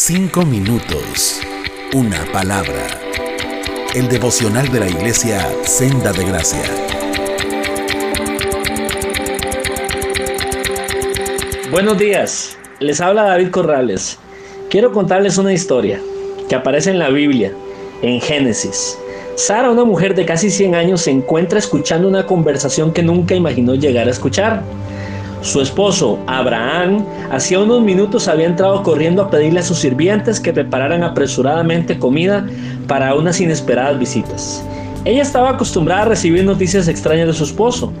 Cinco minutos. Una palabra. El devocional de la iglesia Senda de Gracia. Buenos días. Les habla David Corrales. Quiero contarles una historia que aparece en la Biblia, en Génesis. Sara, una mujer de casi 100 años, se encuentra escuchando una conversación que nunca imaginó llegar a escuchar. Su esposo, Abraham, hacía unos minutos había entrado corriendo a pedirle a sus sirvientes que prepararan apresuradamente comida para unas inesperadas visitas. Ella estaba acostumbrada a recibir noticias extrañas de su esposo.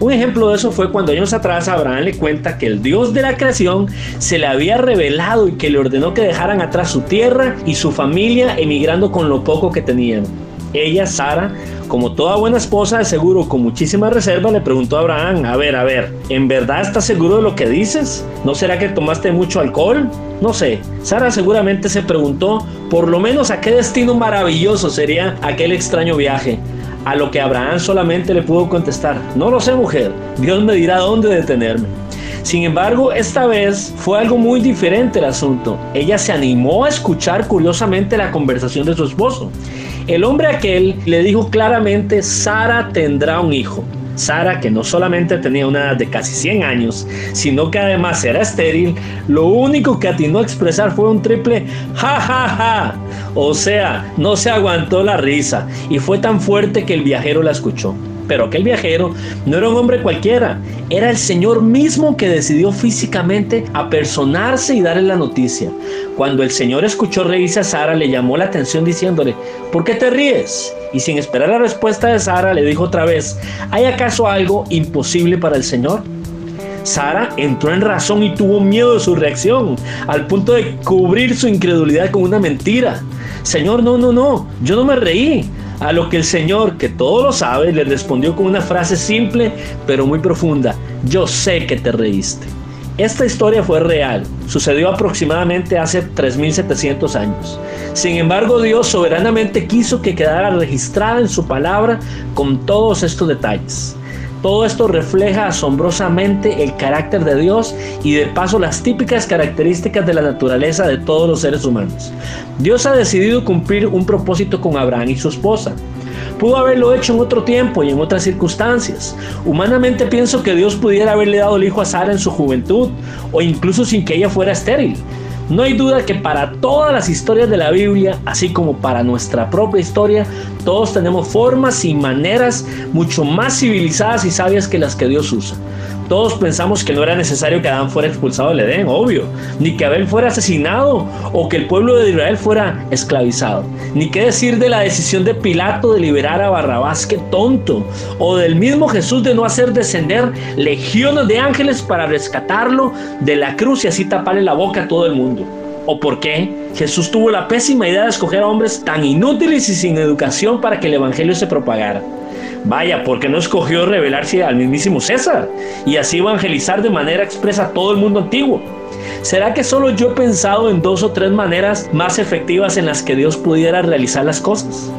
Un ejemplo de eso fue cuando años atrás Abraham le cuenta que el Dios de la creación se le había revelado y que le ordenó que dejaran atrás su tierra y su familia emigrando con lo poco que tenían. Ella, Sara, como toda buena esposa, de seguro con muchísima reserva, le preguntó a Abraham, a ver, a ver, ¿en verdad estás seguro de lo que dices? ¿No será que tomaste mucho alcohol? No sé. Sara seguramente se preguntó por lo menos a qué destino maravilloso sería aquel extraño viaje. A lo que Abraham solamente le pudo contestar, no lo sé mujer, Dios me dirá dónde detenerme. Sin embargo, esta vez fue algo muy diferente el asunto. Ella se animó a escuchar curiosamente la conversación de su esposo. El hombre aquel le dijo claramente, Sara tendrá un hijo. Sara, que no solamente tenía una edad de casi 100 años, sino que además era estéril, lo único que atinó a expresar fue un triple ja ja ja. O sea, no se aguantó la risa y fue tan fuerte que el viajero la escuchó. Pero aquel viajero no era un hombre cualquiera, era el Señor mismo que decidió físicamente apersonarse y darle la noticia. Cuando el Señor escuchó reírse a Sara, le llamó la atención diciéndole, ¿por qué te ríes? Y sin esperar la respuesta de Sara, le dijo otra vez, ¿hay acaso algo imposible para el Señor? Sara entró en razón y tuvo miedo de su reacción, al punto de cubrir su incredulidad con una mentira. Señor, no, no, no, yo no me reí. A lo que el Señor, que todo lo sabe, le respondió con una frase simple pero muy profunda. Yo sé que te reíste. Esta historia fue real, sucedió aproximadamente hace 3.700 años. Sin embargo, Dios soberanamente quiso que quedara registrada en su palabra con todos estos detalles. Todo esto refleja asombrosamente el carácter de Dios y de paso las típicas características de la naturaleza de todos los seres humanos. Dios ha decidido cumplir un propósito con Abraham y su esposa. Pudo haberlo hecho en otro tiempo y en otras circunstancias. Humanamente pienso que Dios pudiera haberle dado el hijo a Sara en su juventud o incluso sin que ella fuera estéril. No hay duda que para todas las historias de la Biblia, así como para nuestra propia historia, todos tenemos formas y maneras mucho más civilizadas y sabias que las que Dios usa. Todos pensamos que no era necesario que Adán fuera expulsado del Edén, obvio, ni que Abel fuera asesinado o que el pueblo de Israel fuera esclavizado, ni qué decir de la decisión de Pilato de liberar a Barrabás, qué tonto, o del mismo Jesús de no hacer descender legiones de ángeles para rescatarlo de la cruz y así taparle la boca a todo el mundo. ¿O por qué Jesús tuvo la pésima idea de escoger a hombres tan inútiles y sin educación para que el Evangelio se propagara? Vaya, porque no escogió revelarse al mismísimo César y así evangelizar de manera expresa a todo el mundo antiguo? ¿Será que solo yo he pensado en dos o tres maneras más efectivas en las que Dios pudiera realizar las cosas?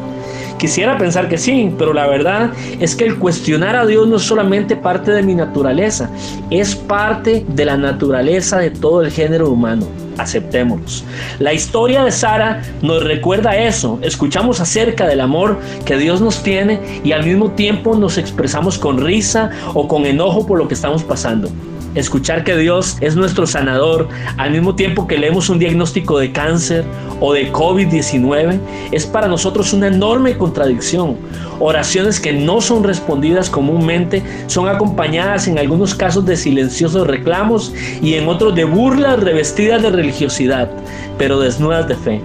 Quisiera pensar que sí, pero la verdad es que el cuestionar a Dios no es solamente parte de mi naturaleza, es parte de la naturaleza de todo el género humano aceptémoslos. La historia de Sara nos recuerda eso. Escuchamos acerca del amor que Dios nos tiene y al mismo tiempo nos expresamos con risa o con enojo por lo que estamos pasando escuchar que Dios es nuestro sanador, al mismo tiempo que leemos un diagnóstico de cáncer o de COVID-19, es para nosotros una enorme contradicción. Oraciones que no son respondidas comúnmente son acompañadas en algunos casos de silenciosos reclamos y en otros de burlas revestidas de religiosidad, pero desnudas de fe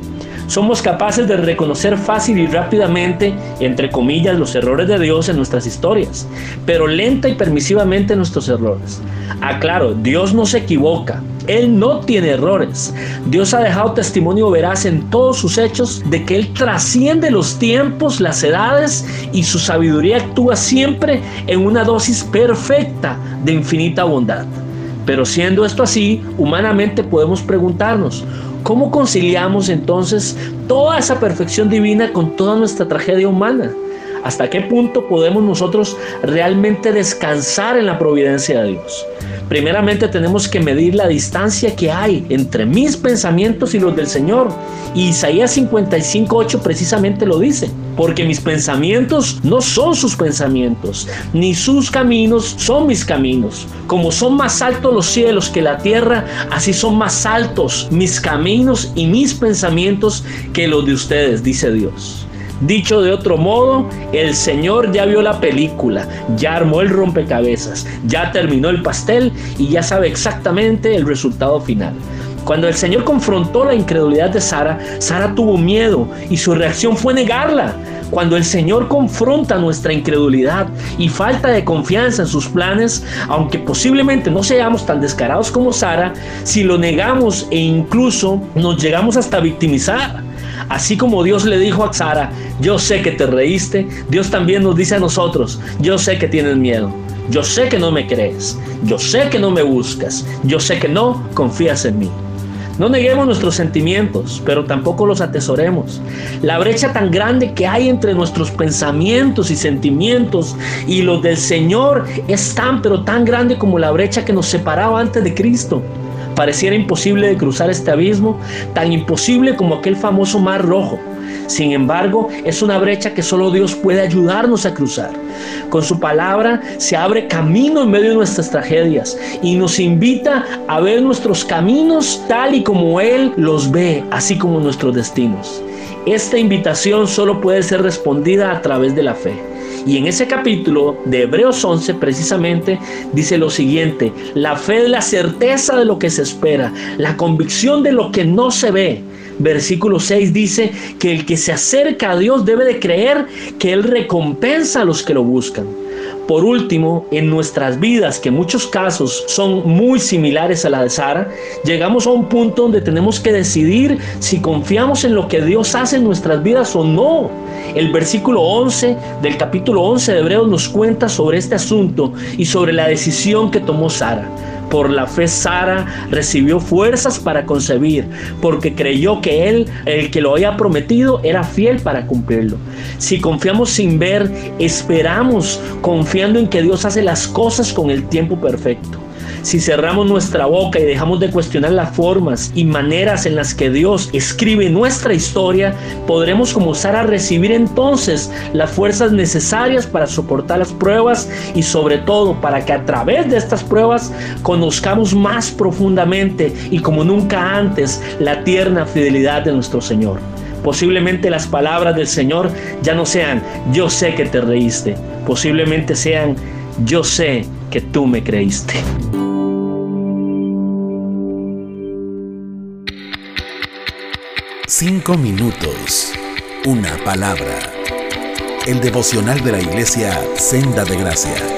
somos capaces de reconocer fácil y rápidamente, entre comillas, los errores de Dios en nuestras historias, pero lenta y permisivamente nuestros errores. Aclaro, Dios no se equivoca. Él no tiene errores. Dios ha dejado testimonio veraz en todos sus hechos de que Él trasciende los tiempos, las edades y su sabiduría actúa siempre en una dosis perfecta de infinita bondad. Pero siendo esto así, humanamente podemos preguntarnos, ¿cómo conciliamos entonces toda esa perfección divina con toda nuestra tragedia humana? ¿Hasta qué punto podemos nosotros realmente descansar en la providencia de Dios? Primeramente tenemos que medir la distancia que hay entre mis pensamientos y los del Señor. Y Isaías 55.8 precisamente lo dice, porque mis pensamientos no son sus pensamientos, ni sus caminos son mis caminos. Como son más altos los cielos que la tierra, así son más altos mis caminos y mis pensamientos que los de ustedes, dice Dios. Dicho de otro modo, el Señor ya vio la película, ya armó el rompecabezas, ya terminó el pastel y ya sabe exactamente el resultado final. Cuando el Señor confrontó la incredulidad de Sara, Sara tuvo miedo y su reacción fue negarla. Cuando el Señor confronta nuestra incredulidad y falta de confianza en sus planes, aunque posiblemente no seamos tan descarados como Sara, si lo negamos e incluso nos llegamos hasta victimizar. Así como Dios le dijo a Sara, yo sé que te reíste, Dios también nos dice a nosotros, yo sé que tienes miedo, yo sé que no me crees, yo sé que no me buscas, yo sé que no confías en mí. No neguemos nuestros sentimientos, pero tampoco los atesoremos. La brecha tan grande que hay entre nuestros pensamientos y sentimientos y los del Señor es tan, pero tan grande como la brecha que nos separaba antes de Cristo. Pareciera imposible de cruzar este abismo, tan imposible como aquel famoso mar rojo. Sin embargo, es una brecha que solo Dios puede ayudarnos a cruzar. Con su palabra se abre camino en medio de nuestras tragedias y nos invita a ver nuestros caminos tal y como Él los ve, así como nuestros destinos. Esta invitación solo puede ser respondida a través de la fe. Y en ese capítulo de Hebreos 11 precisamente dice lo siguiente, la fe es la certeza de lo que se espera, la convicción de lo que no se ve. Versículo 6 dice que el que se acerca a Dios debe de creer que Él recompensa a los que lo buscan. Por último, en nuestras vidas, que en muchos casos son muy similares a la de Sara, llegamos a un punto donde tenemos que decidir si confiamos en lo que Dios hace en nuestras vidas o no. El versículo 11 del capítulo 11 de Hebreos nos cuenta sobre este asunto y sobre la decisión que tomó Sara. Por la fe Sara recibió fuerzas para concebir, porque creyó que él, el que lo había prometido, era fiel para cumplirlo. Si confiamos sin ver, esperamos confiando en que Dios hace las cosas con el tiempo perfecto. Si cerramos nuestra boca y dejamos de cuestionar las formas y maneras en las que Dios escribe nuestra historia, podremos comenzar a recibir entonces las fuerzas necesarias para soportar las pruebas y sobre todo para que a través de estas pruebas conozcamos más profundamente y como nunca antes la tierna fidelidad de nuestro Señor. Posiblemente las palabras del Señor ya no sean yo sé que te reíste, posiblemente sean yo sé que tú me creíste. Cinco minutos, una palabra. El devocional de la iglesia Senda de Gracia.